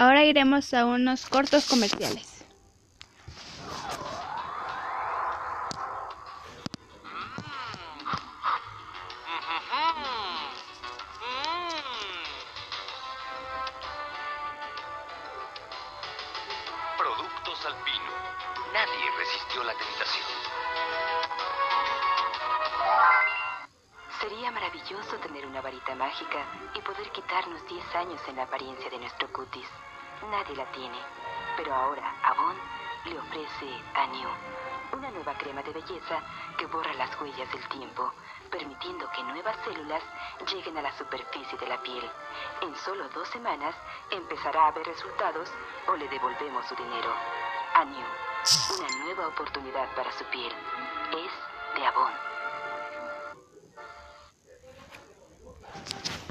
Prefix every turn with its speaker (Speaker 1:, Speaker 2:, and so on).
Speaker 1: Ahora iremos a unos cortos comerciales.
Speaker 2: Productos Alpino. Nadie resistió la tentación.
Speaker 3: Sería maravilloso tener una varita mágica y poder quitarnos 10 años en la apariencia de nuestro cutis. Nadie la tiene, pero ahora Avon le ofrece a New una nueva crema de belleza que borra las huellas del tiempo, permitiendo que nuevas células lleguen a la superficie de la piel. En solo dos semanas empezará a ver resultados o le devolvemos su dinero. A New, una nueva oportunidad para su piel. Es de Avon.